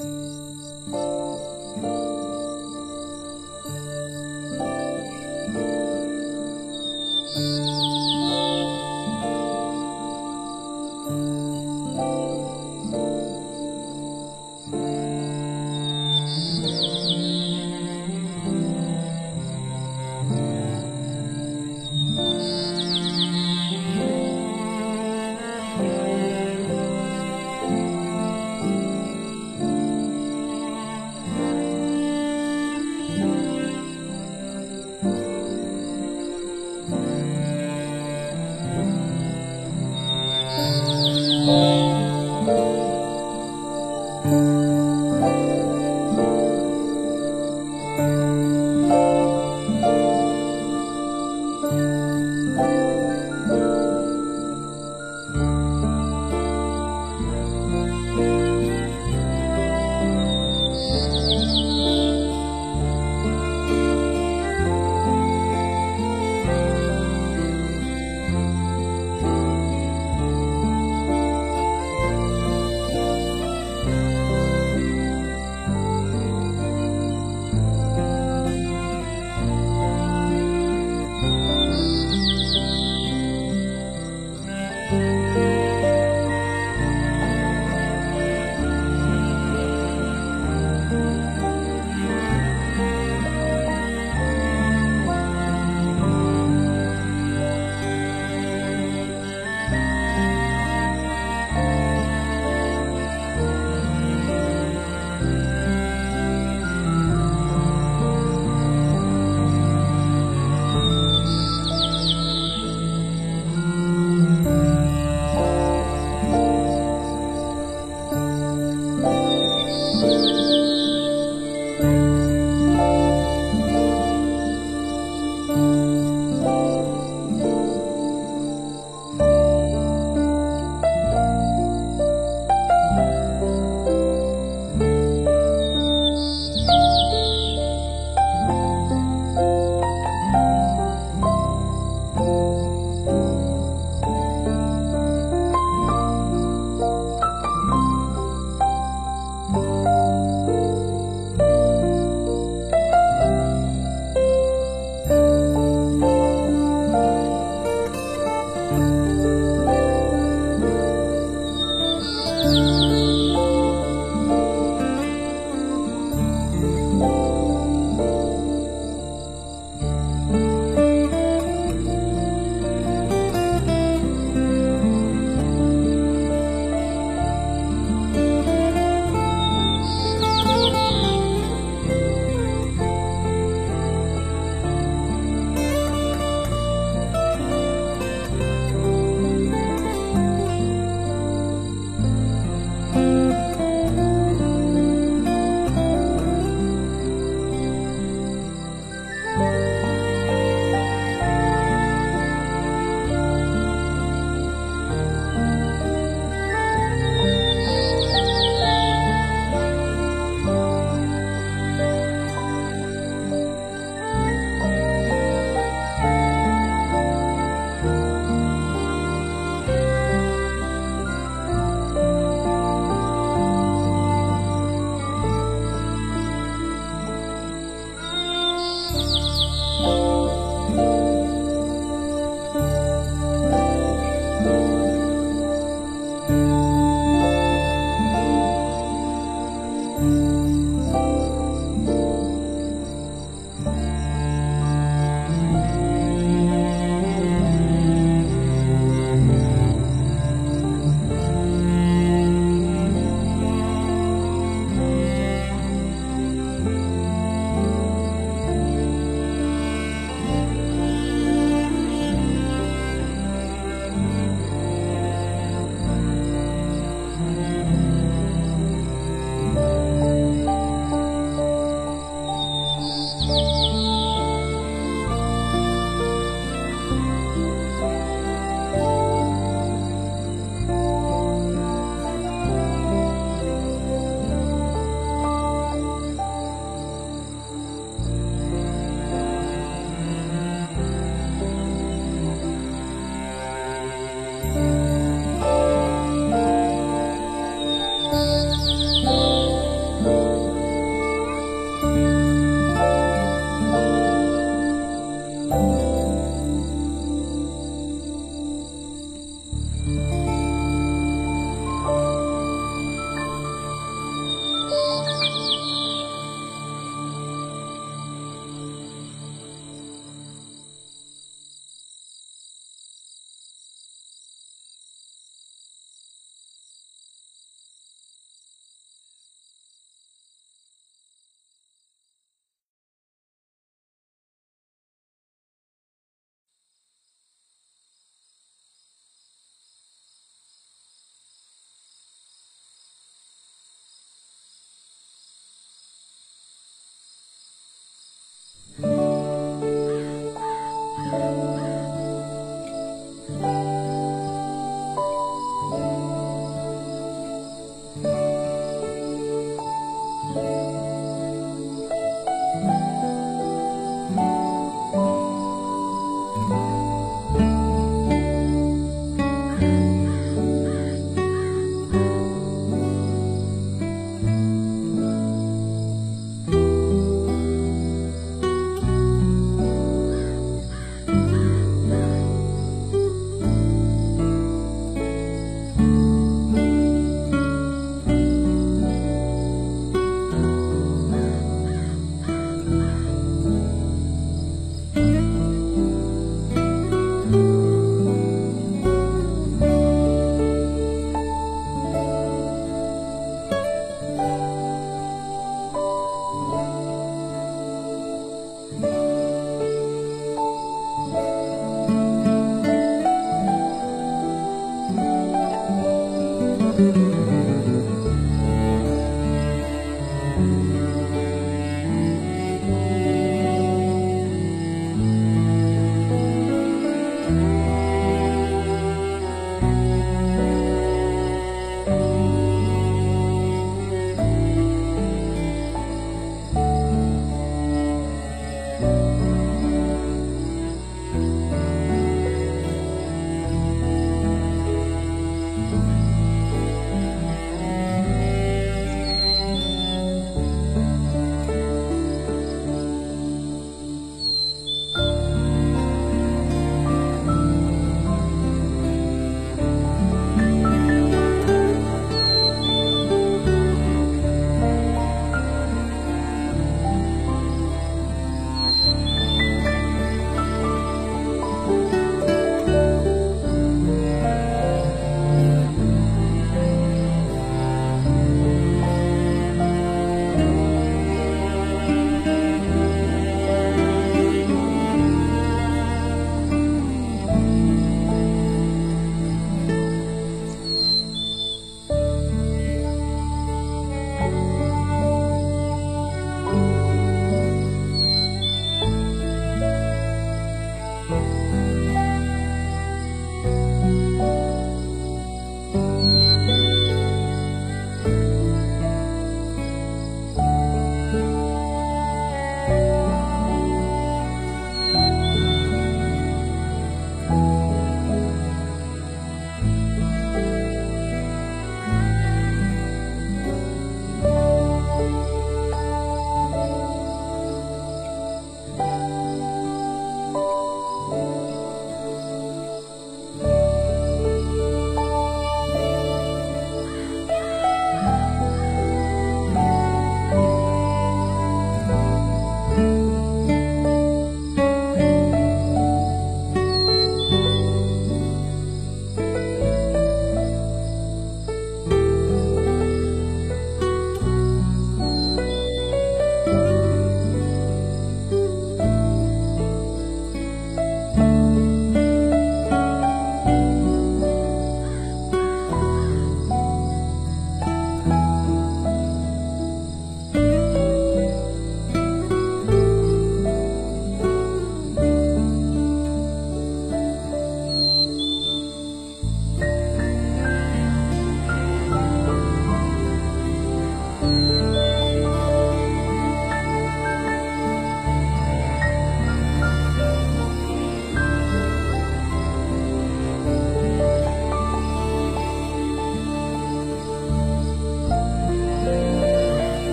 아!